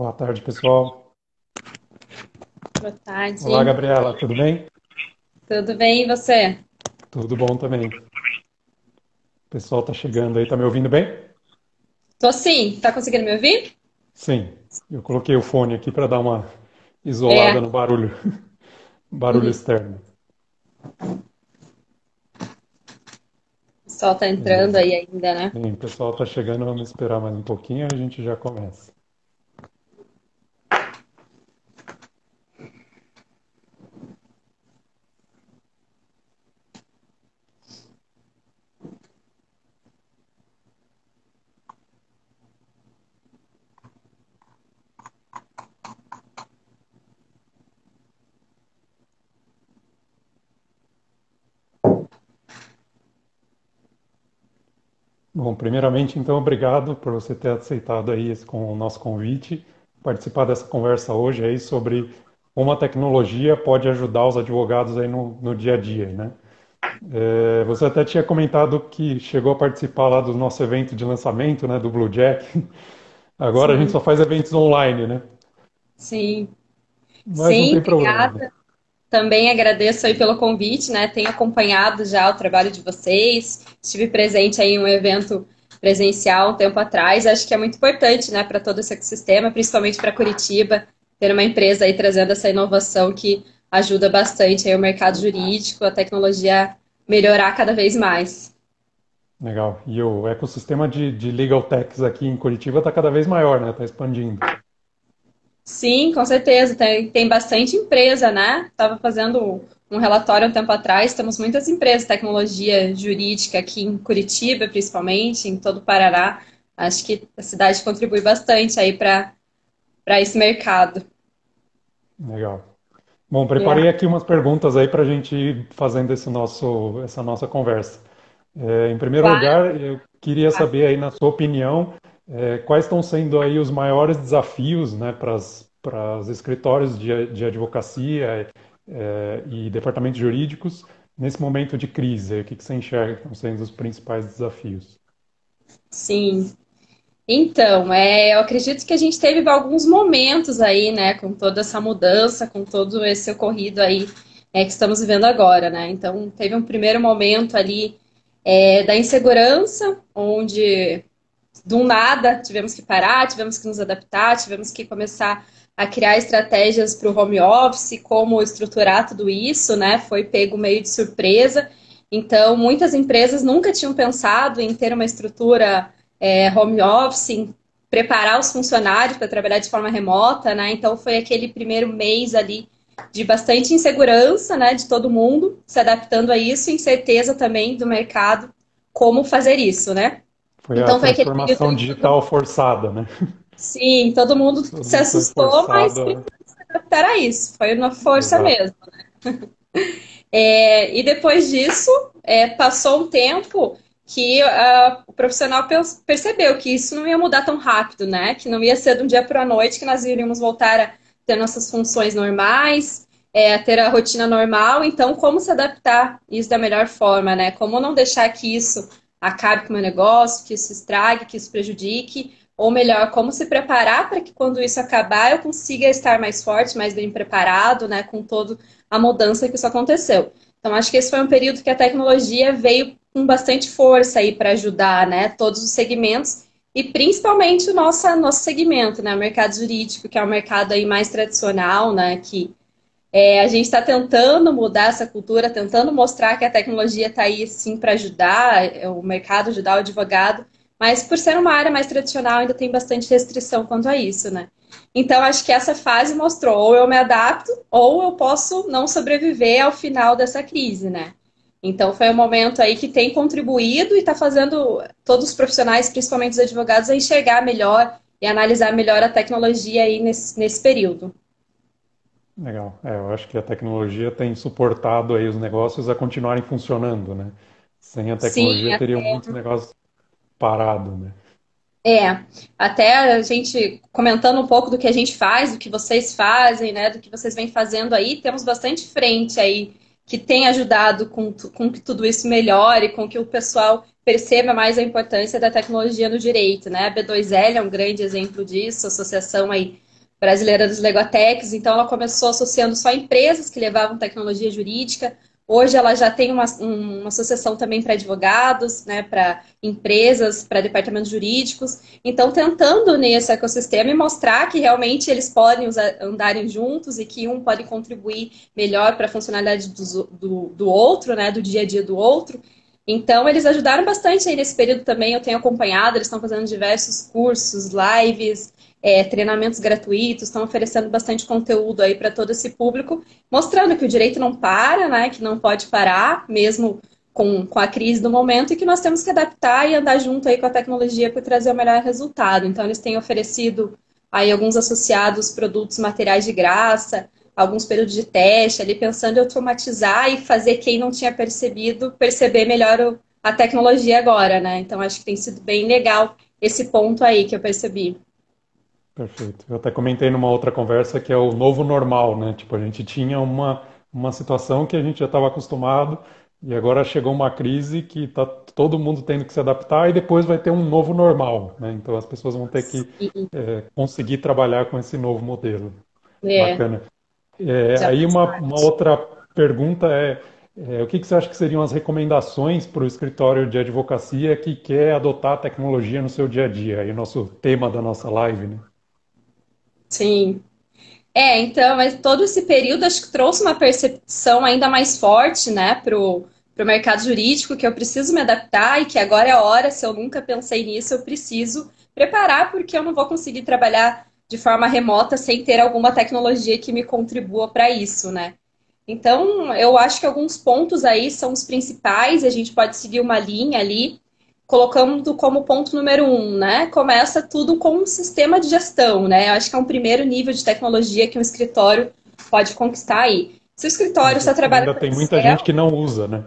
Boa tarde, pessoal. Boa tarde. Olá, Gabriela, tudo bem? Tudo bem, e você? Tudo bom também. O pessoal tá chegando aí, tá me ouvindo bem? Tô sim. Tá conseguindo me ouvir? Sim. Eu coloquei o fone aqui para dar uma isolada É. no barulho, barulho Uhum. externo. O sol tá entrando Beleza. aí ainda, né? Sim, o pessoal tá chegando, vamos esperar mais um pouquinho, a gente já começa. Bom, primeiramente, então, obrigado por você ter aceitado aí esse, com o nosso convite, participar dessa conversa hoje aí sobre como a tecnologia pode ajudar os advogados aí no, no dia a dia, né? É, você até tinha comentado que chegou a participar lá do nosso evento de lançamento, né, do Blue Jack. Agora a gente Sim, só faz eventos online, né? sim. Mas Sim, tem problema. Também agradeço aí pelo convite, né? Tenho acompanhado já o trabalho de vocês. Estive presente aí em um evento presencial um tempo atrás. Acho que é muito importante, né, para todo esse ecossistema, principalmente para Curitiba, ter uma empresa aí trazendo essa inovação que ajuda bastante aí o mercado jurídico, a tecnologia melhorar cada vez mais. Legal. E o ecossistema de, de legal techs aqui em Curitiba está cada vez maior, né? Está expandindo. Sim, com certeza. Tem, tem bastante empresa, né? Estava fazendo um relatório um tempo atrás. Temos muitas empresas de tecnologia jurídica aqui em Curitiba, principalmente, em todo o Paraná. Acho que a cidade contribui bastante aí para esse mercado. Legal. Bom, É, preparei aqui umas perguntas aí para a gente ir fazendo esse nosso, essa nossa conversa. É, em primeiro claro. lugar, eu queria saber aí, na sua opinião, é, quais estão sendo aí os maiores desafios, né, para os escritórios de, de advocacia, é, e departamentos jurídicos nesse momento de crise? O que que você enxerga que estão sendo os principais desafios? Sim. Então, é, eu acredito que a gente teve alguns momentos aí, né, com toda essa mudança, com todo esse ocorrido aí, é, que estamos vivendo agora, né? Então, teve um primeiro momento ali, é, da insegurança, onde do nada tivemos que parar, tivemos que nos adaptar, tivemos que começar a criar estratégias para o home office, como estruturar tudo isso, né? Foi pego meio de surpresa. Então, muitas empresas nunca tinham pensado em ter uma estrutura é, home office, em preparar os funcionários para trabalhar de forma remota, né? Então, foi aquele primeiro mês ali de bastante insegurança, né, de todo mundo se adaptando a isso, incerteza também do mercado como fazer isso, né? Foi a Então foi aquele período transformação que todo digital forçada, né? Sim, todo mundo Todo se foi assustou, mas forçado a... precisou se adaptar a isso. Foi uma força Exato. mesmo. É, e depois disso, é, passou um tempo que ah, o profissional pe- percebeu que isso não ia mudar tão rápido, né? Que não ia ser de um dia para a noite que nós iríamos voltar a ter nossas funções normais, é, a ter a rotina normal. Então, como se adaptar isso da melhor forma, né? Como não deixar que isso acabe com o meu negócio, que isso estrague, que isso prejudique. Ou melhor, como se preparar para que quando isso acabar eu consiga estar mais forte, mais bem preparado, né, com toda a mudança que isso aconteceu. Então, acho que esse foi um período que a tecnologia veio com bastante força aí para ajudar, né, todos os segmentos e principalmente o nosso, nosso segmento, né, o mercado jurídico, que é o mercado aí mais tradicional, né, que é, a gente está tentando mudar essa cultura, tentando mostrar que a tecnologia está aí sim para ajudar é, o mercado, ajudar o advogado, mas por ser uma área mais tradicional ainda tem bastante restrição quanto a isso, né? Então acho que essa fase mostrou ou eu me adapto ou eu posso não sobreviver ao final dessa crise, né? Então foi um momento aí que tem contribuído e está fazendo todos os profissionais, principalmente os advogados, a enxergar melhor e analisar melhor a tecnologia aí nesse, nesse período. Legal. É, eu acho que a tecnologia tem suportado aí os negócios a continuarem funcionando, né? Sem a Sim, tecnologia teriam muitos negócios parados, né? É, até a gente comentando um pouco do que a gente faz, do que vocês fazem, né, do que vocês vêm fazendo aí, temos bastante frente aí que tem ajudado com, com que tudo isso melhore, com que o pessoal perceba mais a importância da tecnologia no direito, né? A B2L é um grande exemplo disso, associação aí brasileira dos Legotecs, então ela começou associando só empresas que levavam tecnologia jurídica. Hoje ela já tem uma, uma associação também para advogados, né, para empresas, para departamentos jurídicos. Então, tentando nesse ecossistema e mostrar que realmente eles podem usar, andarem juntos e que um pode contribuir melhor para a funcionalidade do, do, do outro, né, do dia a dia do outro. Então, eles ajudaram bastante aí nesse período também. Eu tenho acompanhado, eles estão fazendo diversos cursos, lives, é, treinamentos gratuitos, estão oferecendo bastante conteúdo aí para todo esse público, mostrando que o direito não para, né, que não pode parar, mesmo com, com a crise do momento, e que nós temos que adaptar e andar junto aí com a tecnologia para trazer o melhor resultado. Então, eles têm oferecido aí alguns associados produtos materiais de graça, alguns períodos de teste, ali pensando em automatizar e fazer quem não tinha percebido perceber melhor a tecnologia agora, né? Então, acho que tem sido bem legal esse ponto aí que eu percebi. Perfeito. Eu até comentei numa outra conversa que é o novo normal, né? Tipo, a gente tinha uma, uma situação que a gente já estava acostumado e agora chegou uma crise que está todo mundo tendo que se adaptar e depois vai ter um novo normal, né? Então as pessoas vão ter que é, conseguir trabalhar com esse novo modelo. É. Bacana. É, aí uma, uma outra pergunta é, é, o que, que você acha que seriam as recomendações para o escritório de advocacia que quer adotar a tecnologia no seu dia a dia? Aí o nosso tema da nossa live, né? Sim. É, então, mas todo esse período acho que trouxe uma percepção ainda mais forte, né, pro, pro mercado jurídico, que eu preciso me adaptar e que agora é a hora, se eu nunca pensei nisso, eu preciso preparar, porque eu não vou conseguir trabalhar de forma remota sem ter alguma tecnologia que me contribua para isso, né? Então, eu acho que alguns pontos aí são os principais, a gente pode seguir uma linha ali colocando como ponto número um, né? Começa tudo com um sistema de gestão, né? Eu acho que é um primeiro nível de tecnologia que um escritório pode conquistar aí. Se o escritório está trabalhando. Ainda tem muita Excel, gente que não usa, né?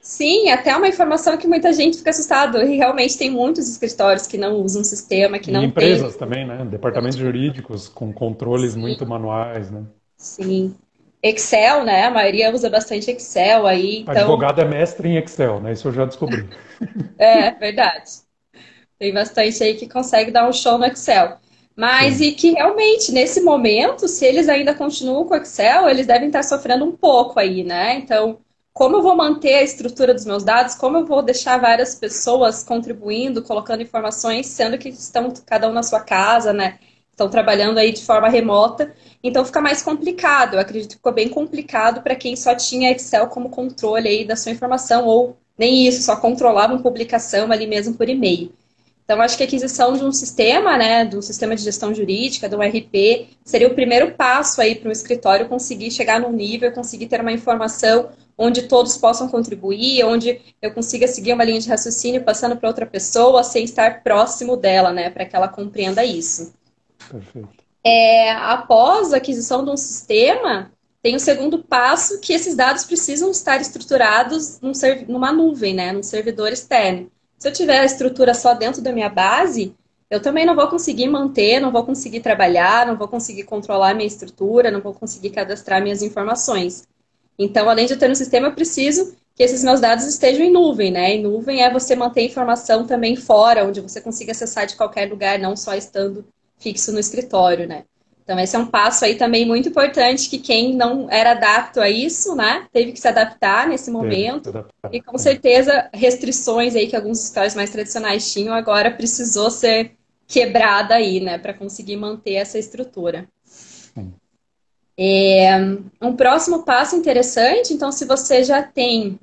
Sim, até uma informação que muita gente fica assustado. E realmente tem muitos escritórios que não usam sistema, que e não empresas tem... também, né? Departamentos jurídicos com controles Sim. muito manuais, né? Sim. Excel, né? A maioria usa bastante Excel aí. Então... Advogado é mestre em Excel, né? Isso eu já descobri. é, verdade. Tem bastante aí que consegue dar um show no Excel. Mas Sim. e que realmente, nesse momento, se eles ainda continuam com o Excel, eles devem estar sofrendo um pouco aí, né? Então, como eu vou manter a estrutura dos meus dados? Como eu vou deixar várias pessoas contribuindo, colocando informações, sendo que estão cada um na sua casa, né? Estão trabalhando aí de forma remota. Então fica mais complicado. Eu acredito que ficou bem complicado para quem só tinha Excel como controle aí da sua informação, ou nem isso, só controlava uma publicação ali mesmo por e-mail. Então, acho que a aquisição de um sistema, né, de um sistema de gestão jurídica, do RP, seria o primeiro passo aí para o escritório conseguir chegar num nível, conseguir ter uma informação onde todos possam contribuir, onde eu consiga seguir uma linha de raciocínio passando para outra pessoa sem estar próximo dela, né, para que ela compreenda isso. Perfeito é, após a aquisição de um sistema, tem o segundo passo que esses dados precisam estar estruturados num numa nuvem, né, num servidor externo. Se eu tiver a estrutura só dentro da minha base, eu também não vou conseguir manter, não vou conseguir trabalhar, não vou conseguir controlar minha estrutura, não vou conseguir cadastrar minhas informações. Então, além de eu ter um sistema, eu preciso que esses meus dados estejam em nuvem, né? E nuvem é você manter a informação também fora, onde você consiga acessar de qualquer lugar, não só estando fixo no escritório, né? Então, esse é um passo aí também muito importante que quem não era adapto a isso, né, teve que se adaptar nesse momento. Adaptar. E com certeza, restrições aí que alguns escritórios mais tradicionais tinham, agora precisou ser quebrada aí, né, para conseguir manter essa estrutura. É, um próximo passo interessante, então, se você já tem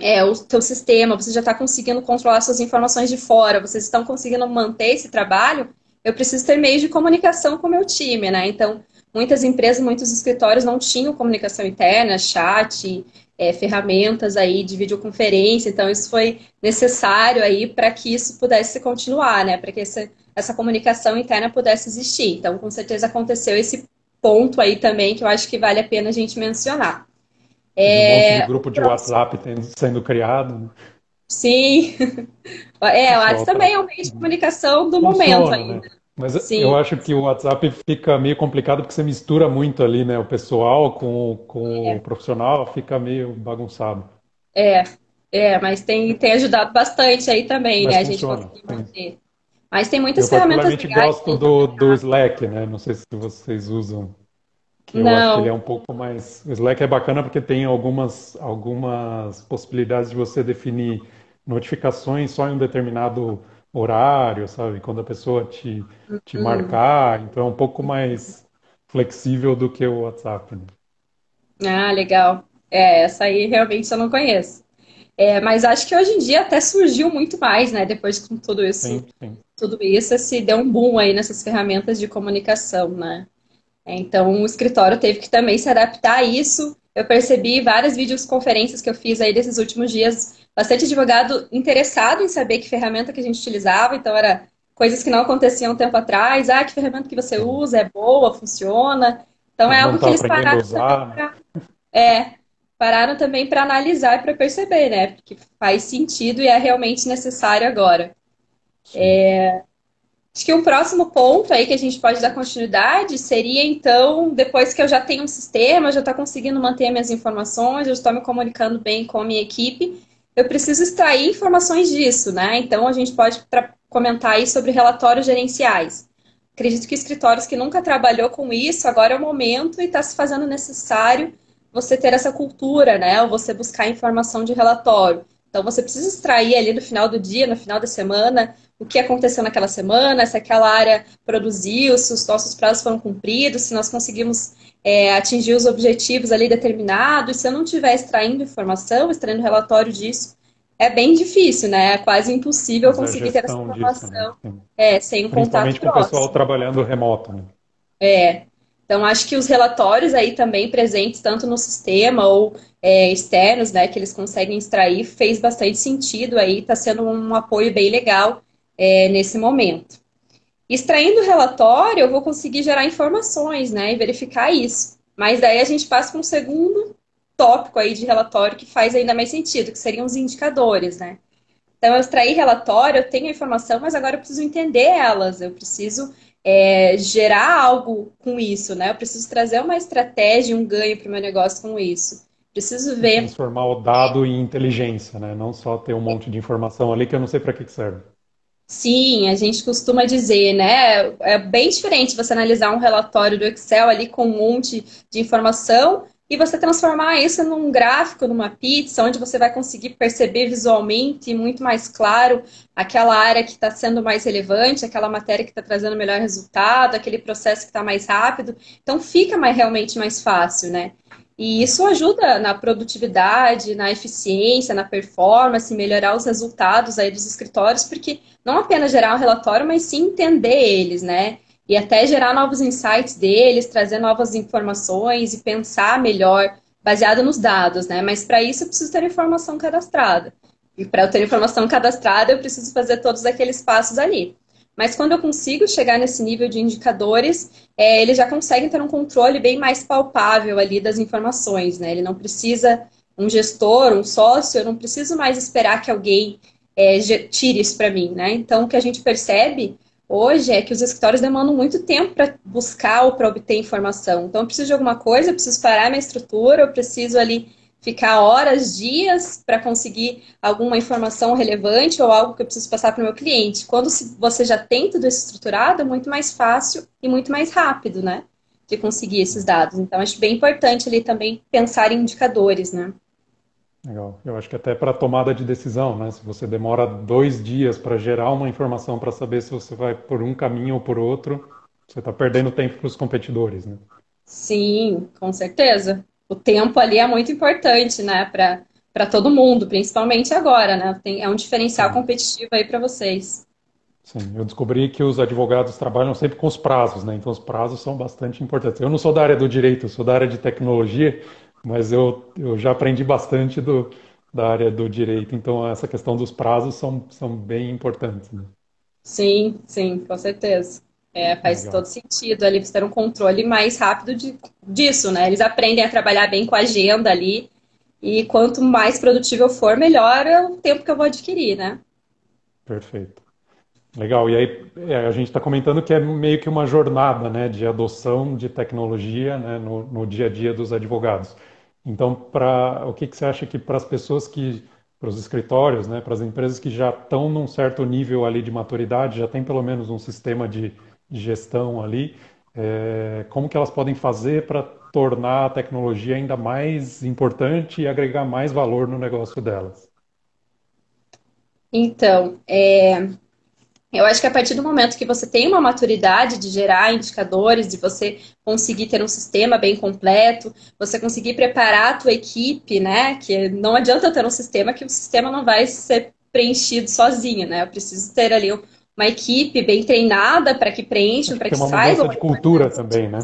é, o seu sistema, você já está conseguindo controlar suas informações de fora, vocês estão conseguindo manter esse trabalho, eu preciso ter meios de comunicação com o meu time, né? Então, muitas empresas, muitos escritórios não tinham comunicação interna, chat, é, ferramentas aí de videoconferência, então isso foi necessário aí para que isso pudesse continuar, né? Para que essa, essa comunicação interna pudesse existir. Então, com certeza aconteceu esse ponto aí também que eu acho que vale a pena a gente mencionar. É... Um monte de grupo de WhatsApp sendo criado. Né? Sim. É, o WhatsApp também é um meio de comunicação do Funciona, momento ainda. Né? Mas Sim. eu acho que o WhatsApp fica meio complicado porque você mistura muito ali, né? O pessoal com, com é. o profissional, fica meio bagunçado. É, é, mas tem, tem ajudado bastante aí também, mas né? Funciona, a gente conseguir manter. Mas tem muitas eu ferramentas legais. Eu gosto do, do Slack, né? Não sei se vocês usam. Que eu Não. acho que ele é um pouco mais. O Slack é bacana porque tem algumas, algumas possibilidades de você definir notificações só em um determinado horário, sabe? Quando a pessoa te, te Hum. marcar. Então é um pouco mais flexível do que o WhatsApp. Né? Ah, legal. É, essa aí realmente eu não conheço. É, mas acho que hoje em dia até surgiu muito mais, né? Depois com tudo isso, Sim, sim. tudo isso, se deu um boom aí nessas ferramentas de comunicação, né? Então, o escritório teve que também se adaptar a isso. Eu percebi várias videoconferências que eu fiz aí desses últimos dias, bastante advogado interessado em saber que ferramenta que a gente utilizava, então era coisas que não aconteciam um tempo atrás. Ah, que ferramenta que você usa? É boa? Funciona? Então é Não algo que está eles pararam usar. também pra... É, pararam também para analisar e para perceber, né? Porque faz sentido e é realmente necessário agora. Acho que um próximo ponto aí que a gente pode dar continuidade seria, então, depois que eu já tenho um sistema, já estou conseguindo manter minhas informações, eu estou me comunicando bem com a minha equipe, eu preciso extrair informações disso, né? Então, a gente pode comentar aí sobre relatórios gerenciais. Acredito que escritórios que nunca trabalhou com isso, agora é o momento e está se fazendo necessário você ter essa cultura, né? Ou você buscar informação de relatório. Então, você precisa extrair ali no final do dia, no final da semana, o que aconteceu naquela semana, se aquela área produziu, se os nossos prazos foram cumpridos, se nós conseguimos é, atingir os objetivos ali determinados. Se eu não estiver extraindo informação, extraindo relatório disso, é bem difícil, né? É quase impossível a conseguir ter essa gestão disso, informação né? É, sem um contato Principalmente com o pessoal trabalhando remoto, né? É. Então, acho que os relatórios aí também presentes, tanto no sistema ou é, externos, né, que eles conseguem extrair, fez bastante sentido aí, está sendo um apoio bem legal é, nesse momento. Extraindo o relatório, eu vou conseguir gerar informações, né, e verificar isso. Mas daí a gente passa para um segundo tópico aí de relatório que faz ainda mais sentido, que seriam os indicadores, né? Então, eu extraí relatório, eu tenho a informação, mas agora eu preciso entender elas, eu preciso é, gerar algo com isso, né? Eu preciso trazer uma estratégia, um ganho para o meu negócio com isso. Preciso ver. Transformar o dado em inteligência, né? Não só ter um monte de informação ali que eu não sei para que que serve. Sim, a gente costuma dizer, né? É bem diferente você analisar um relatório do Excel ali com um monte de informação e você transformar isso num gráfico, numa pizza, onde você vai conseguir perceber visualmente muito mais claro aquela área que está sendo mais relevante, aquela matéria que está trazendo melhor resultado, aquele processo que está mais rápido. Então fica mais, realmente mais fácil, né? E isso ajuda na produtividade, na eficiência, na performance, melhorar os resultados aí dos escritórios, porque não apenas gerar um relatório, mas sim entender eles, né? E até gerar novos insights deles, trazer novas informações e pensar melhor baseado nos dados, né? Mas para isso eu preciso ter informação cadastrada. E para eu ter informação cadastrada, eu preciso fazer todos aqueles passos ali. Mas quando eu consigo chegar nesse nível de indicadores, é, ele já consegue ter um controle bem mais palpável ali das informações, né? Ele não precisa, um gestor, um sócio, eu não preciso mais esperar que alguém é, tire isso para mim, né? Então, o que a gente percebe hoje é que os escritórios demandam muito tempo para buscar ou para obter informação. Então, eu preciso de alguma coisa, eu preciso parar minha estrutura, eu preciso ali ficar horas, dias para conseguir alguma informação relevante ou algo que eu preciso passar para o meu cliente. Quando você já tem tudo isso estruturado, é muito mais fácil e muito mais rápido, né? De conseguir esses dados. Então, acho bem importante ali também pensar em indicadores, né? Legal. Eu acho que até para tomada de decisão, né? Se você demora dois dias para gerar uma informação para saber se você vai por um caminho ou por outro, você está perdendo tempo para os competidores, né? Sim, com certeza. O tempo ali é muito importante, né? Para para todo mundo, principalmente agora, né? Tem, é um diferencial competitivo aí para vocês. Sim, eu descobri que os advogados trabalham sempre com os prazos, né? Então os prazos são bastante importantes. Eu não sou da área do direito, eu sou da área de tecnologia, mas eu, eu já aprendi bastante do, da área do direito, então essa questão dos prazos são, são bem importantes. Né? Sim, sim, com certeza. É, faz Legal. todo sentido ali você ter um controle mais rápido de, disso, né? Eles aprendem a trabalhar bem com a agenda ali, e quanto mais produtivo eu for, melhor é o tempo que eu vou adquirir, né? Perfeito. Legal. E aí é, a gente está comentando que é meio que uma jornada, né, de adoção de tecnologia, né, no, no dia a dia dos advogados. Então, para o que, que você acha que para as pessoas que para os escritórios, né, para as empresas que já estão num certo nível ali de maturidade, já tem pelo menos um sistema de, de gestão ali, é, como que elas podem fazer para tornar a tecnologia ainda mais importante e agregar mais valor no negócio delas? Então, é, eu acho que a partir do momento que você tem uma maturidade de gerar indicadores, de você conseguir ter um sistema bem completo, você conseguir preparar a tua equipe, né? Que não adianta ter um sistema que o sistema não vai ser preenchido sozinho, né? Eu preciso ter ali uma equipe bem treinada para que preencham, para que, que saibam. Uma de cultura também, né?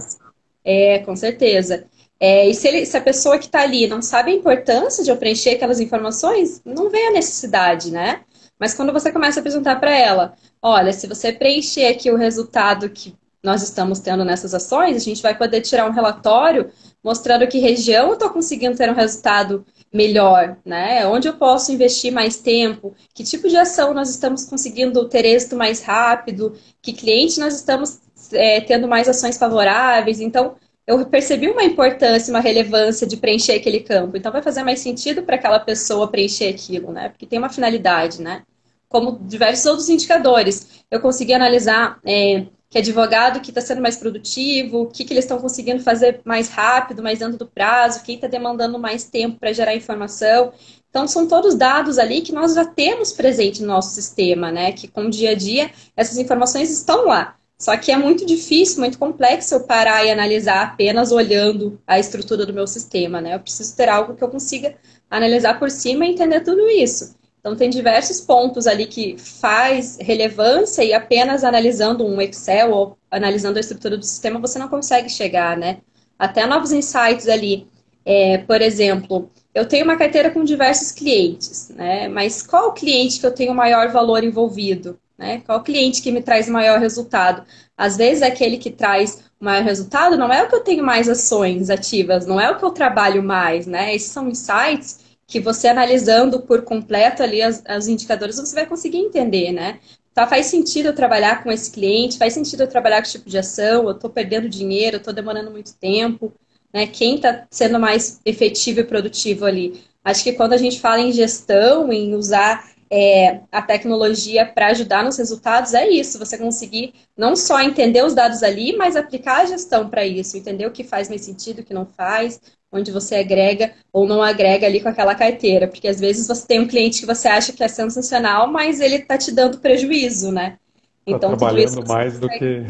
É, com certeza. É, e se, ele, se, a pessoa que está ali não sabe a importância de eu preencher aquelas informações, não vê a necessidade, né? Mas quando você começa a apresentar para ela, olha, se você preencher aqui o resultado que nós estamos tendo nessas ações, a gente vai poder tirar um relatório mostrando que região eu estou conseguindo ter um resultado melhor, né? Onde eu posso investir mais tempo, que tipo de ação nós estamos conseguindo ter êxito mais rápido, que cliente nós estamos é, tendo mais ações favoráveis. Então, eu percebi uma importância, uma relevância de preencher aquele campo. Então, vai fazer mais sentido para aquela pessoa preencher aquilo, né? Porque tem uma finalidade, né? Como diversos outros indicadores. Eu consegui analisar é, que advogado que está sendo mais produtivo, o que, que eles estão conseguindo fazer mais rápido, mais dentro do prazo, quem está demandando mais tempo para gerar informação. Então, são todos dados ali que nós já temos presente no nosso sistema, né? Que com o dia a dia, essas informações estão lá. Só que é muito difícil, muito complexo eu parar e analisar apenas olhando a estrutura do meu sistema, né? Eu preciso ter algo que eu consiga analisar por cima e entender tudo isso. Então, tem diversos pontos ali que faz relevância e apenas analisando um Excel ou analisando a estrutura do sistema você não consegue chegar, né? Até novos insights ali. É, por exemplo, eu tenho uma carteira com diversos clientes, né? Mas qual o cliente que eu tenho maior valor envolvido? Né? Qual cliente que me traz maior resultado? Às vezes, aquele que traz o maior resultado não é o que eu tenho mais ações ativas, não é o que eu trabalho mais, né? Esses são insights que você analisando por completo ali os indicadores, você vai conseguir entender, né? Tá, faz sentido eu trabalhar com esse cliente, faz sentido eu trabalhar com esse tipo de ação, eu estou perdendo dinheiro, eu estou demorando muito tempo, né? Quem está sendo mais efetivo e produtivo ali? Acho que quando a gente fala em gestão, em usar é, a tecnologia para ajudar nos resultados é isso, você conseguir não só entender os dados ali, mas aplicar a gestão para isso, entender o que faz mais sentido, o que não faz, onde você agrega ou não agrega ali com aquela carteira, porque às vezes você tem um cliente que você acha que é sensacional, mas ele está te dando prejuízo, né? Tá então tá trabalhando mais do que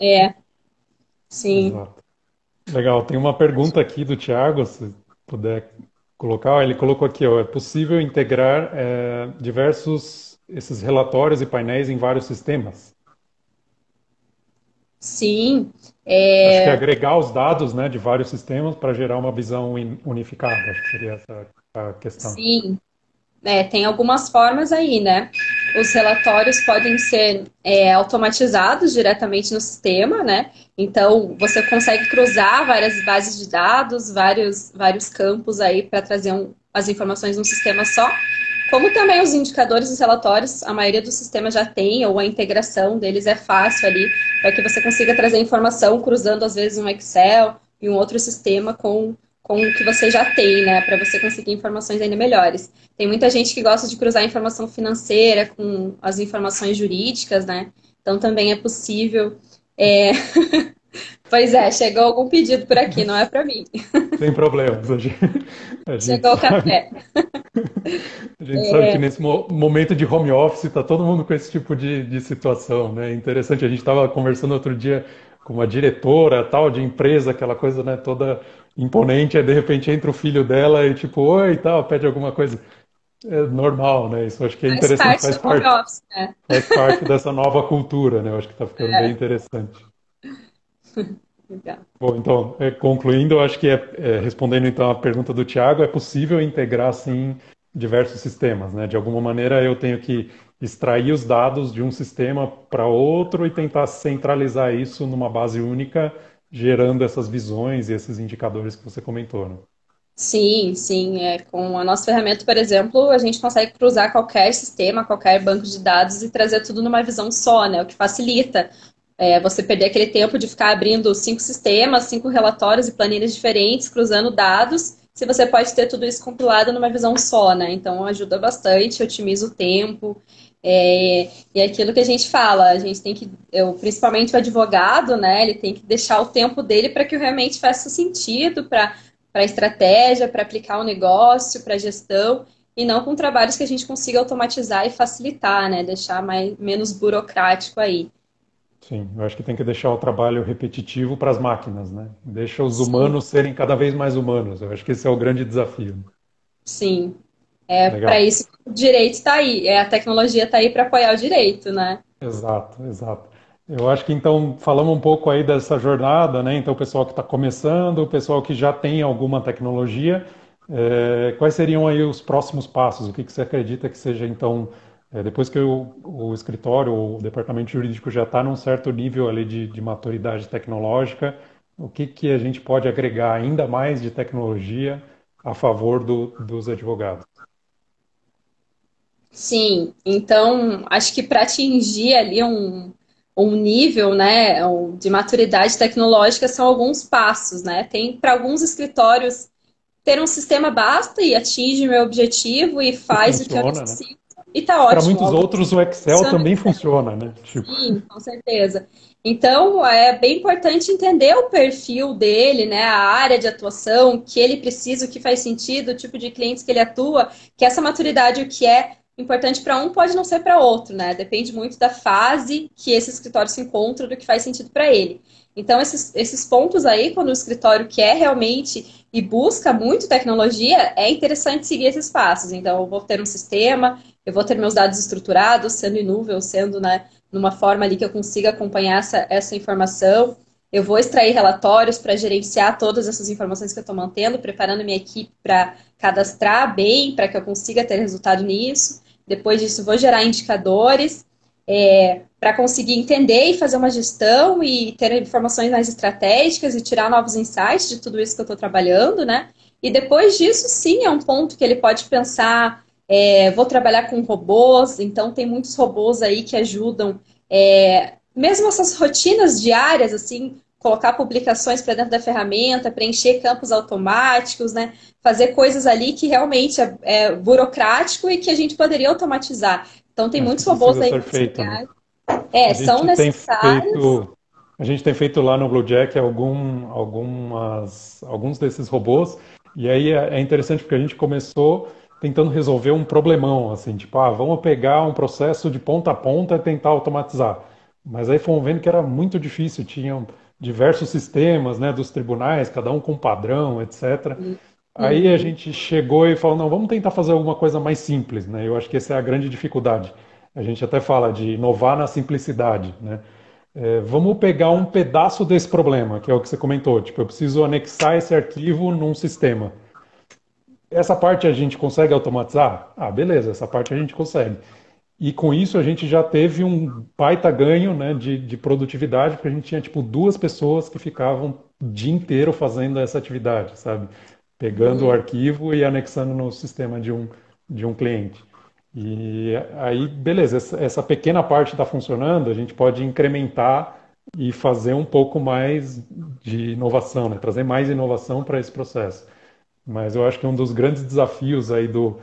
é, sim. Exato. Legal. Tem uma pergunta aqui do Thiago, se puder colocar, ele colocou aqui, ó, é possível integrar é, diversos esses relatórios e painéis em vários sistemas? Sim. É... Acho que agregar os dados né, de vários sistemas para gerar uma visão unificada, acho que seria essa a questão. Sim, é, tem algumas formas aí, né? Os relatórios podem ser é, automatizados diretamente no sistema, né? Então, você consegue cruzar várias bases de dados, vários, vários campos aí para trazer um, as informações num sistema só. Como também os indicadores dos relatórios, a maioria dos sistemas já tem, ou a integração deles é fácil ali, para que você consiga trazer informação cruzando, às vezes, um Excel e um outro sistema com com o que você já tem, né, para você conseguir informações ainda melhores. Tem muita gente que gosta de cruzar informação financeira com as informações jurídicas, né? Então também é possível. É... pois é, chegou algum pedido por aqui, não é para mim. Sem problemas. A gente, a gente chegou o café. A gente é... sabe que nesse momento de home office está todo mundo com esse tipo de, de situação, né? Interessante, a gente estava conversando outro dia com uma diretora tal de empresa, aquela coisa, né, toda imponente, aí de repente entra o filho dela e tipo, oi e tal, pede alguma coisa. É normal, né? Isso acho que é faz interessante, parte faz parte, office, né? faz parte dessa nova cultura, né? Eu acho que está ficando é. bem interessante. Bom, então, é, concluindo, eu acho que é, é, respondendo então a pergunta do Tiago, é possível integrar sim diversos sistemas, né? De alguma maneira eu tenho que extrair os dados de um sistema para outro e tentar centralizar isso numa base única gerando essas visões e esses indicadores que você comentou, né? Sim, sim. É, com a nossa ferramenta, por exemplo, a gente consegue cruzar qualquer sistema, qualquer banco de dados e trazer tudo numa visão só, né? O que facilita é, você perder aquele tempo de ficar abrindo cinco sistemas, cinco relatórios e planilhas diferentes, cruzando dados se você pode ter tudo isso compilado numa visão só, né? Então ajuda bastante, otimiza o tempo. É, e é aquilo que a gente fala, a gente tem que, eu, principalmente o advogado, né? Ele tem que deixar o tempo dele para que realmente faça sentido para a estratégia, para aplicar o negócio, para a gestão, e não com trabalhos que a gente consiga automatizar e facilitar, né? Deixar mais, menos burocrático aí. Sim, eu acho que tem que deixar o trabalho repetitivo para as máquinas, né? Deixa os Sim. humanos serem cada vez mais humanos. Eu acho que esse é o grande desafio. Sim. É para isso que o direito está aí. É a tecnologia está aí para apoiar o direito, né? Exato, exato. Eu acho que então falamos um pouco aí dessa jornada, né? Então o pessoal que está começando, o pessoal que já tem alguma tecnologia, é, quais seriam aí os próximos passos? O que, que você acredita que seja então é, depois que o, o, escritório, o departamento jurídico já está num certo nível ali de, de, maturidade tecnológica, o que, que a gente pode agregar ainda mais de tecnologia a favor do, dos advogados? Sim, então acho que para atingir ali um, um nível né, de maturidade tecnológica são alguns passos, né? Tem para alguns escritórios ter um sistema basta e atinge meu objetivo e faz Funciona, o que eu né? preciso. Né? E tá ótimo. Para muitos outros o Excel funciona. também funciona, né? Tipo... Sim, com certeza. Então é bem importante entender o perfil dele, né? A área de atuação, que ele precisa, o que faz sentido, o tipo de clientes que ele atua, que essa maturidade o que é importante para um pode não ser para outro, né? Depende muito da fase que esse escritório se encontra, do que faz sentido para ele. Então, esses, esses pontos aí, quando o escritório quer realmente e busca muito tecnologia, é interessante seguir esses passos. Então, eu vou ter um sistema, eu vou ter meus dados estruturados, sendo em nuvem, sendo né, numa forma ali que eu consiga acompanhar essa, essa informação. Eu vou extrair relatórios para gerenciar todas essas informações que eu estou mantendo, preparando minha equipe para cadastrar bem, para que eu consiga ter resultado nisso. Depois disso, vou gerar indicadores é, para conseguir entender e fazer uma gestão e ter informações mais estratégicas e tirar novos insights de tudo isso que eu estou trabalhando, né? E depois disso, sim, é um ponto que ele pode pensar é, vou trabalhar com robôs, então tem muitos robôs aí que ajudam, é, mesmo essas rotinas diárias, assim, colocar publicações para dentro da ferramenta, preencher campos automáticos, né? Fazer coisas ali que realmente é, é burocrático e que a gente poderia automatizar. Então tem muitos robôs aí feito, né? É, são necessários. Feito, a gente tem feito lá no Bluejack algum, algumas, alguns desses robôs, e aí é, é interessante porque a gente começou tentando resolver um problemão, assim, tipo, ah, vamos pegar um processo de ponta a ponta e tentar automatizar. Mas aí fomos vendo que era muito difícil, tinham diversos sistemas, né, dos tribunais, cada um com padrão, etc. Uhum. Aí a gente chegou e falou, não, vamos tentar fazer alguma coisa mais simples, né? Eu acho que essa é a grande dificuldade. A gente até fala de inovar na simplicidade, né? É, vamos pegar um pedaço desse problema, que é o que você comentou. Tipo, eu preciso anexar esse arquivo num sistema. Essa parte a gente consegue automatizar? Ah, beleza, essa parte a gente consegue. E com isso a gente já teve um baita ganho né, de, de produtividade, porque a gente tinha tipo duas pessoas que ficavam o dia inteiro fazendo essa atividade, sabe? Pegando uhum. o arquivo e anexando no sistema de um, de um cliente. E aí, beleza, essa, essa pequena parte está funcionando, a gente pode incrementar e fazer um pouco mais de inovação, né? trazer mais inovação para esse processo. Mas eu acho que um dos grandes desafios aí do,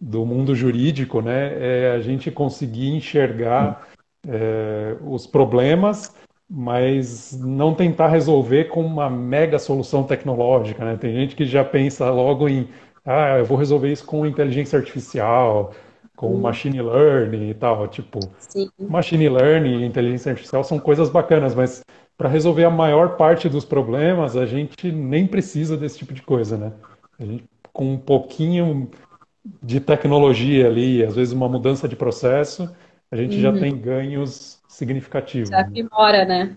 do mundo jurídico, né, é a gente conseguir enxergar é, os problemas, mas não tentar resolver com uma mega solução tecnológica, né? Tem gente que já pensa logo em, ah, eu vou resolver isso com inteligência artificial, com hum. machine learning e tal, tipo, Sim. machine learning e inteligência artificial são coisas bacanas, mas para resolver a maior parte dos problemas, a gente nem precisa desse tipo de coisa, né? A gente, com um pouquinho de tecnologia ali, às vezes uma mudança de processo, a gente uhum. já tem ganhos significativos. Já né? aprimora, né?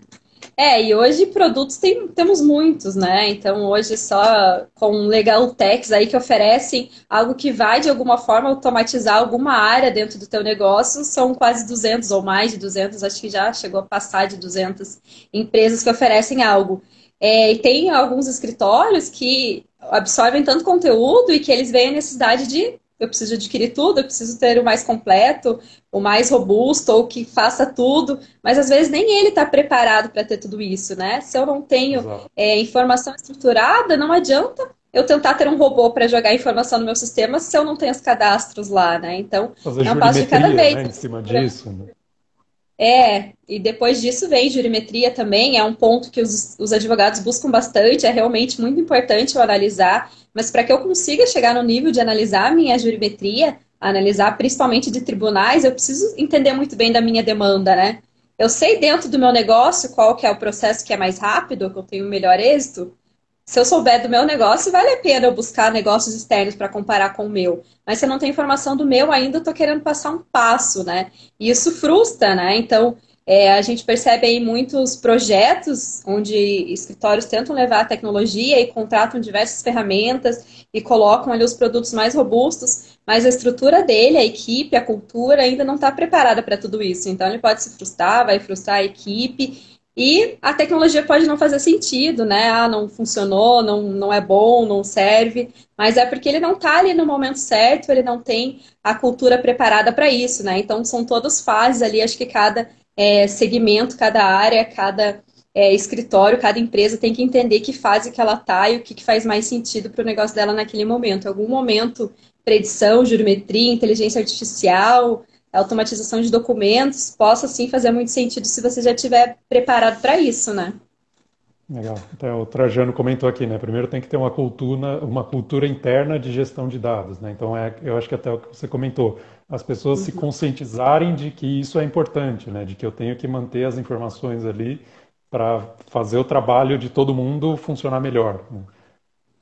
É, e hoje produtos tem, temos muitos, né? Então hoje só com legal techs aí que oferecem algo que vai de alguma forma automatizar alguma área dentro do teu negócio, são quase 200 ou mais de 200, acho que já chegou a passar de 200 empresas que oferecem algo. É, e tem alguns escritórios que absorvem tanto conteúdo e que eles veem a necessidade de eu preciso adquirir tudo, eu preciso ter o mais completo, o mais robusto, ou que faça tudo, mas às vezes nem ele está preparado para ter tudo isso, né? Se eu não tenho é, informação estruturada, não adianta eu tentar ter um robô para jogar informação no meu sistema se eu não tenho os cadastros lá, né? Então, Fazer é um passo de cada vez. Né, em cima disso. Né? É, e depois disso vem jurimetria também, é um ponto que os, os advogados buscam bastante, é realmente muito importante eu analisar, mas para que eu consiga chegar no nível de analisar minha jurimetria, analisar principalmente de tribunais, eu preciso entender muito bem da minha demanda, né? Eu sei dentro do meu negócio qual que é o processo que é mais rápido, que eu tenho melhor êxito, se eu souber do meu negócio, vale a pena eu buscar negócios externos para comparar com o meu. Mas se eu não tenho informação do meu, ainda estou querendo passar um passo, né? E isso frustra, né? Então, é, a gente percebe aí muitos projetos onde escritórios tentam levar a tecnologia e contratam diversas ferramentas e colocam ali os produtos mais robustos, mas a estrutura dele, a equipe, a cultura ainda não está preparada para tudo isso. Então, ele pode se frustrar, vai frustrar a equipe e a tecnologia pode não fazer sentido, né? Ah, não funcionou, não, não é bom, não serve, mas é porque ele não está ali no momento certo, ele não tem a cultura preparada para isso, né? Então são todas fases ali, acho que cada é, segmento, cada área, cada é, escritório, cada empresa tem que entender que fase que ela está e o que, que faz mais sentido para o negócio dela naquele momento. Em algum momento, predição, geometria, inteligência artificial, automatização de documentos possa sim fazer muito sentido se você já estiver preparado para isso, né? Legal. Então, o Trajano comentou aqui, né? Primeiro tem que ter uma cultura, uma cultura interna de gestão de dados, né? Então, é, eu acho que até o que você comentou, as pessoas uhum. se conscientizarem de que isso é importante, né? De que eu tenho que manter as informações ali para fazer o trabalho de todo mundo funcionar melhor. Né?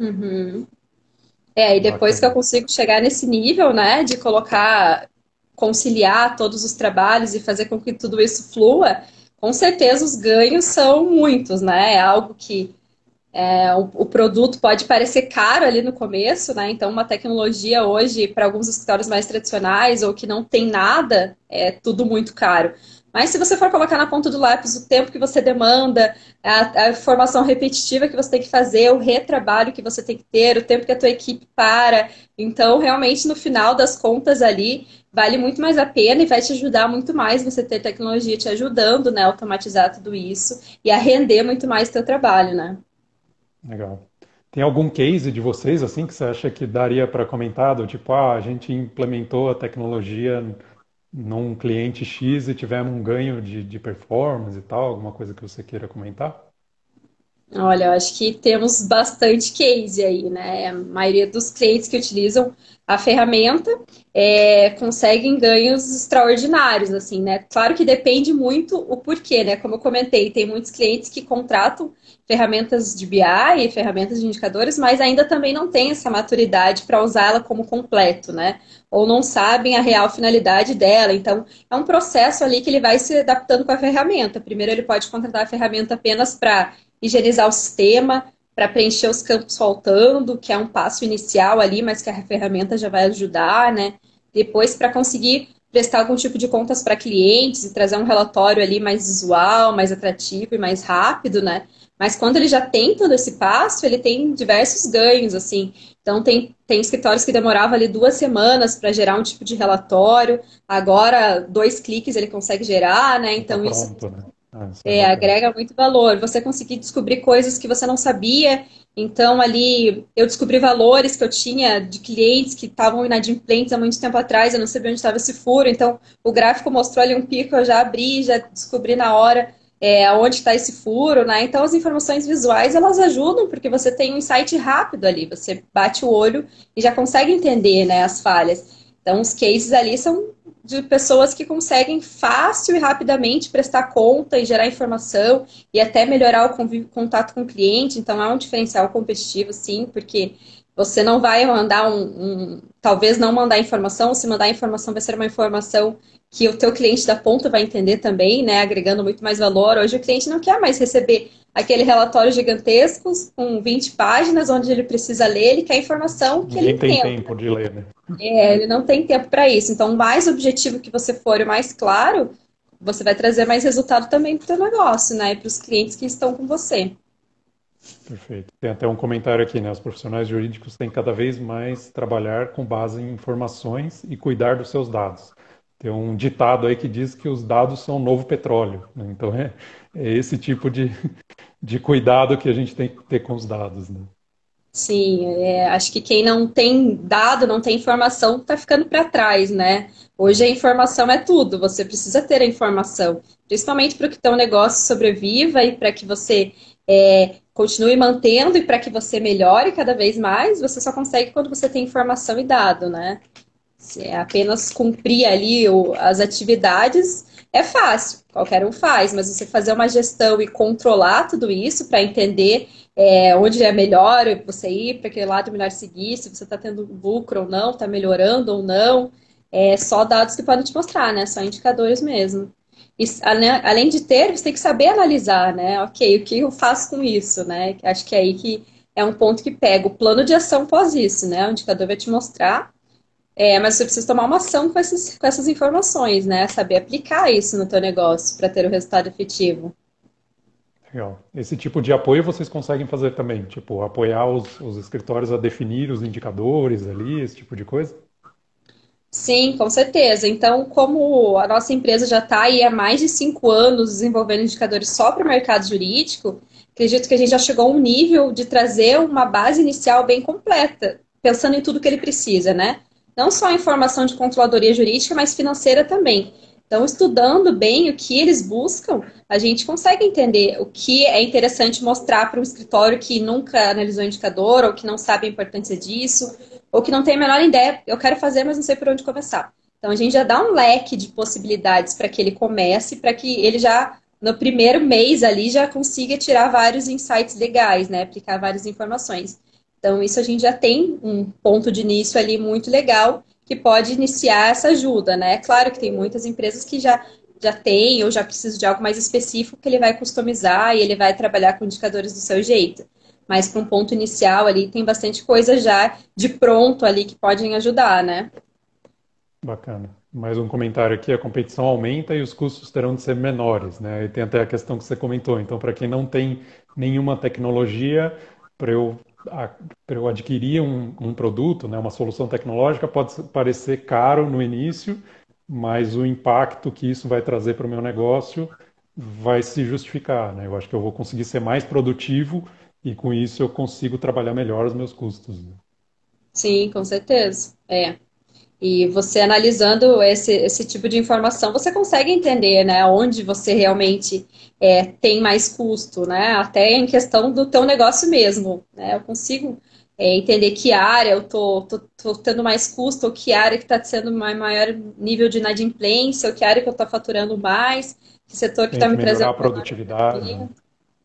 Uhum. É, e depois Bacana. que eu consigo chegar nesse nível, né, de colocar conciliar todos os trabalhos e fazer com que tudo isso flua, com certeza os ganhos são muitos, né? É algo que é, o, o, produto pode parecer caro ali no começo, né? Então, uma tecnologia hoje, para alguns escritórios mais tradicionais ou que não tem nada, é tudo muito caro. Mas se você for colocar na ponta do lápis o tempo que você demanda, a, a, formação repetitiva que você tem que fazer, o retrabalho que você tem que ter, o tempo que a tua equipe para, então realmente no final das contas ali vale muito mais a pena e vai te ajudar muito mais você ter tecnologia te ajudando, né, a automatizar tudo isso e a render muito mais teu trabalho, né? Legal. Tem algum case de vocês assim que você acha que daria para comentar, do tipo, ah, a gente implementou a tecnologia num cliente X e tivemos um ganho de, de performance e tal? Alguma coisa que você queira comentar? Olha, eu acho que temos bastante case aí, né? A maioria dos clientes que utilizam a ferramenta é, conseguem ganhos extraordinários, assim, né? Claro que depende muito o porquê, né? Como eu comentei, tem muitos clientes que contratam ferramentas de BI e ferramentas de indicadores, mas ainda também não tem essa maturidade para usá-la como completo, né? Ou não sabem a real finalidade dela. Então, é um processo ali que ele vai se adaptando com a ferramenta. Primeiro, ele pode contratar a ferramenta apenas para higienizar o sistema, para preencher os campos faltando, que é um passo inicial ali, mas que a ferramenta já vai ajudar, né? Depois, para conseguir prestar algum tipo de contas para clientes e trazer um relatório ali mais visual, mais atrativo e mais rápido, né? Mas quando ele já tem todo esse passo, ele tem diversos ganhos, assim. Então, tem, tem escritórios que demoravam ali duas semanas para gerar um tipo de relatório. Agora, dois cliques ele consegue gerar, né? Então, tá isso... Né? Ah, é, agrega muito valor. Você conseguir descobrir coisas que você não sabia. Então, ali, eu descobri valores que eu tinha de clientes que estavam inadimplentes há muito tempo atrás, eu não sabia onde estava esse furo. Então, o gráfico mostrou ali um pico, eu já abri, já descobri na hora é, onde está esse furo, né? Então, as informações visuais, elas ajudam, porque você tem um insight rápido ali. Você bate o olho e já consegue entender, né, as falhas. Então, os cases ali são de pessoas que conseguem fácil e rapidamente prestar conta e gerar informação e até melhorar o contato com o cliente. Então, é um diferencial competitivo, sim, porque você não vai mandar um, um, talvez não mandar informação, se mandar informação vai ser uma informação que o teu cliente da ponta vai entender também, né, agregando muito mais valor. Hoje o cliente não quer mais receber aquele relatório gigantesco com 20 páginas onde ele precisa ler, ele quer informação que Ninguém ele tem tempo de ler, né? É, ele não tem tempo para isso. Então, mais objetivo que você for e mais claro, você vai trazer mais resultado também para o teu negócio, né, e para os clientes que estão com você. Perfeito. Tem até um comentário aqui, né? Os profissionais jurídicos têm cada vez mais trabalhar com base em informações e cuidar dos seus dados. Tem um ditado aí que diz que os dados são o novo petróleo. Né? Então é, é, esse tipo de, de cuidado que a gente tem que ter com os dados. Né? Sim, é, acho que quem não tem dado, não tem informação, está ficando para trás, né? Hoje a informação é tudo, você precisa ter a informação, principalmente para que o teu negócio sobreviva e para que você é, continue mantendo e para que você melhore cada vez mais, você só consegue quando você tem informação e dado, né? Se é apenas cumprir ali o, as atividades, é fácil, qualquer um faz, mas você fazer uma gestão e controlar tudo isso para entender é, onde é melhor você ir, para que lado melhor seguir, se você está tendo lucro ou não, está melhorando ou não, é só dados que podem te mostrar, né? Só indicadores mesmo. E, além de ter, você tem que saber analisar, né? Ok, o que eu faço com isso, né? Acho que é aí que é um ponto que pega o plano de ação pós isso, né? O indicador vai te mostrar, é, mas você precisa tomar uma ação com, esses, com essas informações, né? Saber aplicar isso no teu negócio para ter o resultado efetivo. Legal. Esse tipo de apoio vocês conseguem fazer também? Tipo, apoiar os, os escritórios a definir os indicadores ali, esse tipo de coisa? Sim, com certeza. Então, como a nossa empresa já está aí há mais de cinco anos desenvolvendo indicadores só para o mercado jurídico, acredito que a gente já chegou a um nível de trazer uma base inicial bem completa, pensando em tudo que ele precisa, né? Não só a informação de controladoria jurídica, mas financeira também. Então, estudando bem o que eles buscam, a gente consegue entender o que é interessante mostrar para um escritório que nunca analisou indicador, ou que não sabe a importância disso, ou que não tem a menor ideia, eu quero fazer, mas não sei por onde começar. Então, a gente já dá um leque de possibilidades para que ele comece, para que ele já, no primeiro mês ali, já consiga tirar vários insights legais, né? Aplicar várias informações. Então, isso a gente já tem um ponto de início ali muito legal que pode iniciar essa ajuda, né? É claro que tem muitas empresas que já já tem ou já precisa de algo mais específico que ele vai customizar e ele vai trabalhar com indicadores do seu jeito. Mas para um ponto inicial ali tem bastante coisa já de pronto ali que podem ajudar, né? Bacana. Mais um comentário aqui, a competição aumenta e os custos terão de ser menores, né? E tem até a questão que você comentou. Então, para quem não tem nenhuma tecnologia, para eu para eu adquirir um, um, produto, né, uma solução tecnológica, pode parecer caro no início, mas o impacto que isso vai trazer para o meu negócio vai se justificar. Né? Eu acho que eu vou conseguir ser mais produtivo e com isso eu consigo trabalhar melhor os meus custos. Né? Sim, com certeza. É. E você analisando esse, esse tipo de informação, você consegue entender, né, onde você realmente é, tem mais custo, né, até em questão do teu negócio mesmo, né, eu consigo é, entender que área eu tô, tô, tô, tendo mais custo, ou que área que está sendo maior nível de inadimplência, ou que área que eu estou faturando mais, que setor que está me trazendo... a produtividade. Né?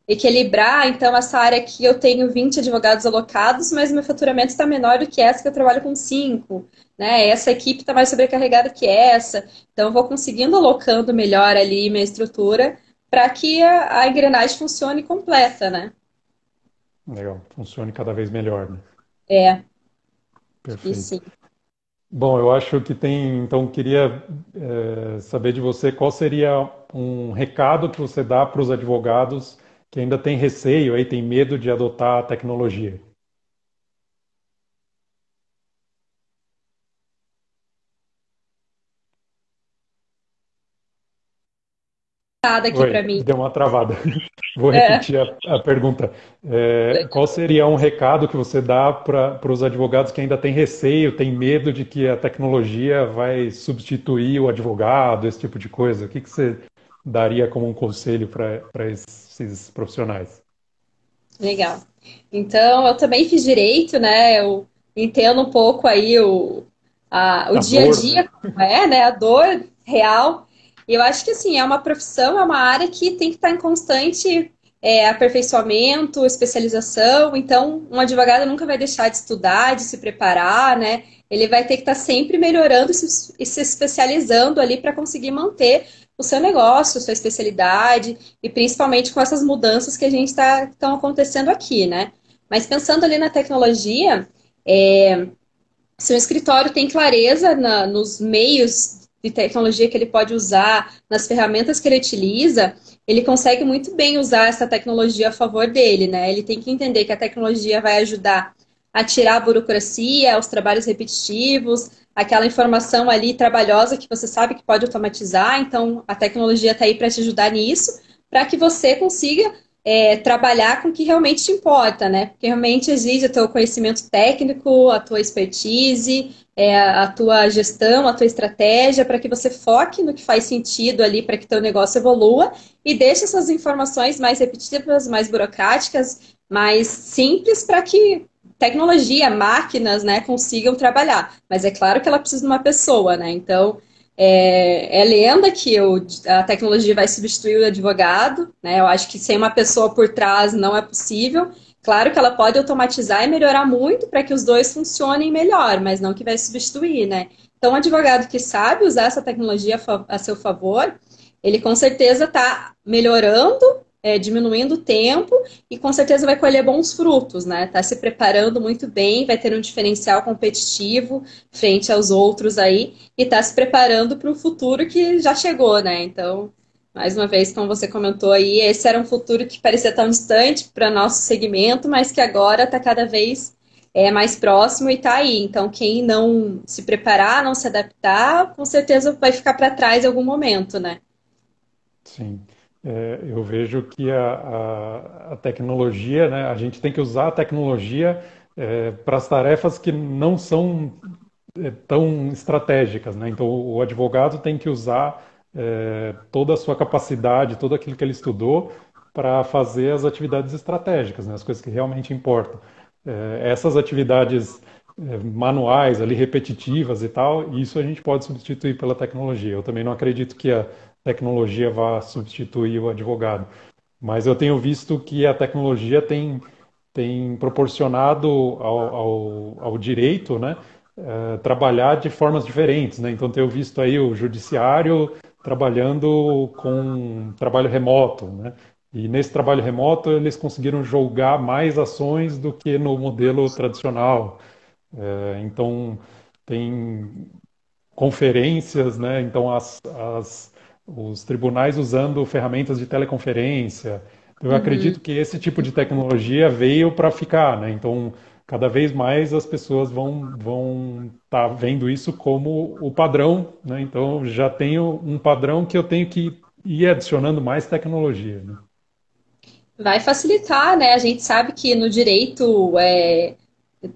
Equilibrar, então, essa área aqui eu tenho 20 advogados alocados, mas meu faturamento está menor do que essa que eu trabalho com 5 né? Essa equipe está mais sobrecarregada que essa. Então, eu vou conseguindo alocando melhor ali minha estrutura para que a, a, engrenagem funcione completa, né? Legal, funcione cada vez melhor, né? É. Perfeito. E sim. Bom, eu acho que tem. Então, queria é, saber de você qual seria um recado que você dá para os advogados que ainda têm receio, aí, tem medo de adotar a tecnologia. aqui para mim. Deu uma travada. Vou é. repetir é. a, a, pergunta. É, qual seria um recado que você dá para os advogados que ainda têm receio, têm medo de que a tecnologia vai substituir o advogado, esse tipo de coisa? O que, que você daria como um conselho para esses profissionais? Legal. Então, eu também fiz direito, né? Eu entendo um pouco aí o, a, o a dia a dia, né? é, né? A dor real e eu acho que assim, é uma profissão, é uma área que tem que estar em constante é, aperfeiçoamento, especialização. Então, um advogado nunca vai deixar de estudar, de se preparar, né? Ele vai ter que estar sempre melhorando e se, e se especializando ali para conseguir manter o seu negócio, sua especialidade, e principalmente com essas mudanças que a gente está estão acontecendo aqui, né? Mas pensando ali na tecnologia, é, se o escritório tem clareza na, nos meios de tecnologia que ele pode usar, nas ferramentas que ele utiliza, ele consegue muito bem usar essa tecnologia a favor dele, né? Ele tem que entender que a tecnologia vai ajudar a tirar a burocracia, os trabalhos repetitivos, aquela informação ali trabalhosa que você sabe que pode automatizar. Então, a tecnologia está aí para te ajudar nisso, para que você consiga é, trabalhar com o que realmente te importa, né? Porque realmente exige o teu conhecimento técnico, a tua expertise, é, a tua gestão, a tua estratégia, para que você foque no que faz sentido ali para que teu negócio evolua e deixe essas informações mais repetitivas, mais burocráticas, mais simples para que tecnologia, máquinas, né, consigam trabalhar. Mas é claro que ela precisa de uma pessoa, né? Então, é, é lenda que o, a tecnologia vai substituir o advogado, né? Eu acho que sem uma pessoa por trás não é possível. Claro que ela pode automatizar e melhorar muito para que os dois funcionem melhor, mas não que vai substituir, né? Então, um advogado que sabe usar essa tecnologia a seu favor, ele com certeza está melhorando é, diminuindo o tempo e com certeza vai colher bons frutos, né? Está se preparando muito bem, vai ter um diferencial competitivo frente aos outros aí e está se preparando para o futuro que já chegou, né? Então, mais uma vez, como você comentou aí, esse era um futuro que parecia tão distante para nosso segmento, mas que agora está cada vez é mais próximo e está aí. Então, quem não se preparar, não se adaptar, com certeza vai ficar para trás em algum momento, né? Sim. É, eu vejo que a, a, a, tecnologia, né, a gente tem que usar a tecnologia é, para as tarefas que não são é, tão estratégicas. Né? Então, o advogado tem que usar é, toda a sua capacidade, tudo aquilo que ele estudou, para fazer as atividades estratégicas, né, as coisas que realmente importam. É, essas atividades manuais, ali repetitivas e tal, isso a gente pode substituir pela tecnologia. Eu também não acredito que a tecnologia vá substituir o advogado. Mas eu tenho visto que a tecnologia tem, tem proporcionado ao, ao, ao direito né, uh, trabalhar de formas diferentes. Né? Então, tenho visto aí o judiciário trabalhando com trabalho remoto. Né? E nesse trabalho remoto, eles conseguiram julgar mais ações do que no modelo tradicional. Uh, então, tem conferências, né? então as, as os tribunais usando ferramentas de teleconferência. Eu uhum. acredito que esse tipo de tecnologia veio para ficar, né? Então, cada vez mais as pessoas vão vão estar tá vendo isso como o padrão, né? Então, já tenho um padrão que eu tenho que ir adicionando mais tecnologia. Né? Vai facilitar, né? A gente sabe que no direito é,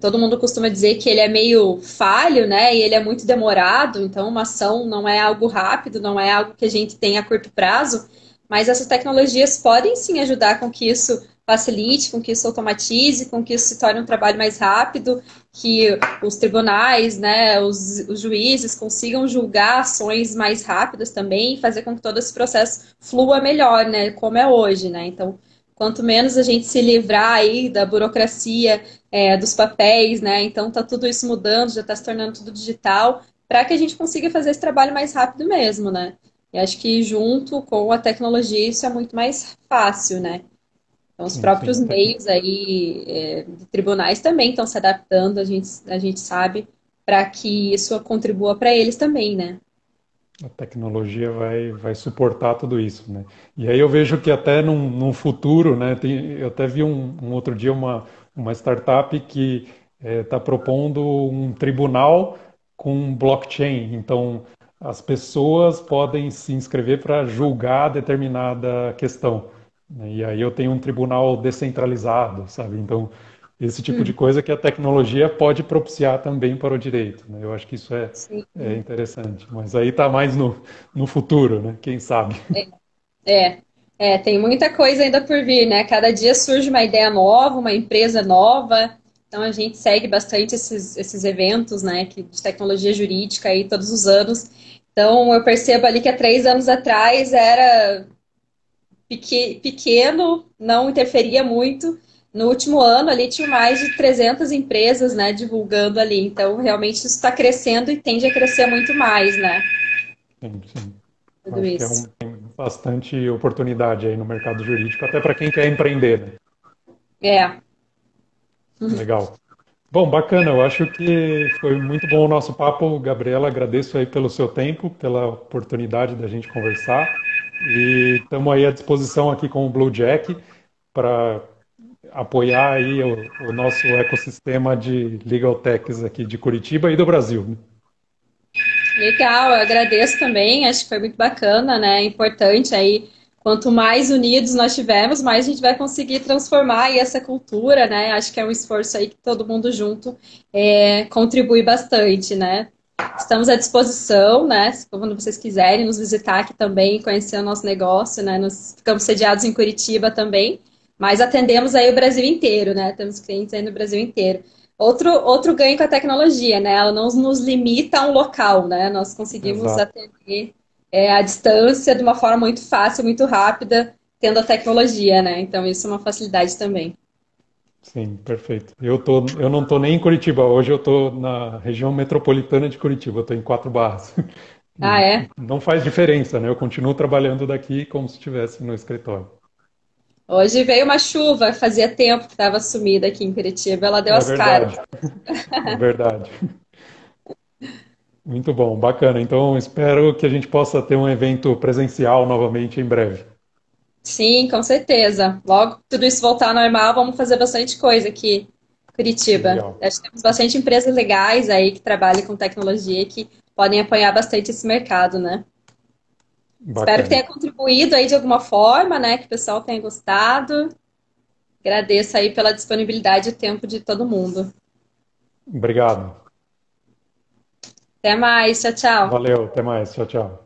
todo mundo costuma dizer que ele é meio falho, né? E ele é muito demorado, então uma ação não é algo rápido, não é algo que a gente tem a curto prazo, mas essas tecnologias podem sim ajudar com que isso facilite, com que isso automatize, com que isso se torne um trabalho mais rápido, que os tribunais, né, os, os juízes consigam julgar ações mais rápidas também e fazer com que todo esse processo flua melhor, né, como é hoje, né? Então, quanto menos a gente se livrar aí da burocracia, é, dos papéis, né? Então tá tudo isso mudando, já está se tornando tudo digital, para que a gente consiga fazer esse trabalho mais rápido mesmo, né? E acho que junto com a tecnologia isso é muito mais fácil, né? Então os sim, próprios sim. meios aí é, de tribunais também estão se adaptando, a gente, a gente sabe, para que isso contribua para eles também, né? A tecnologia vai, vai suportar tudo isso, né? E aí eu vejo que até num, num futuro, né? Tem, eu até vi um, um, outro dia uma, uma startup que está eh, é, propondo um tribunal com blockchain. Então, as pessoas podem se inscrever para julgar determinada questão. Né? E aí eu tenho um tribunal descentralizado, sabe? Então, esse tipo hum. de coisa que a tecnologia pode propiciar também para o direito. Né? Eu acho que isso é, é interessante. Mas aí está mais no, no futuro, né? Quem sabe? É. é. É, tem muita coisa ainda por vir, né? Cada dia surge uma ideia nova, uma empresa nova. Então a gente segue bastante esses, esses eventos, né, de tecnologia jurídica aí todos os anos. Então eu percebo ali que há três anos atrás era pequeno, não interferia muito no último ano ali tinha mais de 300 empresas, né, divulgando ali. Então, realmente isso está crescendo e tende a crescer muito mais, né? Sim, sim. Tudo Acho isso. Bastante oportunidade aí no mercado jurídico, até para quem quer empreender, né? É. Legal. Bom, bacana. Eu acho que foi muito bom o nosso papo, Gabriela. Agradeço aí pelo seu tempo, pela oportunidade da gente conversar. E estamos aí à disposição aqui com o Blue Jack para apoiar aí o, o, nosso ecossistema de legal techs aqui de Curitiba e do Brasil. Legal, eu agradeço também, acho que foi muito bacana, né? Importante aí quanto mais unidos nós tivermos, mais a gente vai conseguir transformar aí essa cultura, né? Acho que é um esforço aí que todo mundo junto é, contribui bastante, né? Estamos à disposição, né? Quando vocês quiserem nos visitar aqui também, conhecer o nosso negócio, né? Nós ficamos sediados em Curitiba também, mas atendemos aí o Brasil inteiro, né? Temos clientes aí no Brasil inteiro. Outro, outro ganho com a tecnologia, né? Ela não nos limita a um local, né? Nós conseguimos Exato. atender é, à distância de uma forma muito fácil, muito rápida, tendo a tecnologia, né? Então isso é uma facilidade também. Sim, perfeito. Eu, tô, eu não estou nem em Curitiba, hoje eu estou na região metropolitana de Curitiba, estou em Quatro Barras. Ah, é? Não faz diferença, né? Eu continuo trabalhando daqui como se estivesse no escritório. Hoje veio uma chuva, fazia tempo que estava sumida aqui em Curitiba, ela deu é as verdade. caras. É verdade. Muito bom, bacana. Então espero que a gente possa ter um evento presencial novamente em breve. Sim, com certeza. Logo tudo isso voltar ao normal, vamos fazer bastante coisa aqui em Curitiba. Legal. Acho que temos bastante empresas legais aí que trabalham com tecnologia que podem apoiar bastante esse mercado, né? Bacana. Espero que tenha contribuído aí de alguma forma, né? Que o pessoal tenha gostado. Agradeço aí pela disponibilidade e tempo de todo mundo. Obrigado. Até mais, tchau, tchau. Valeu, até mais, tchau, tchau.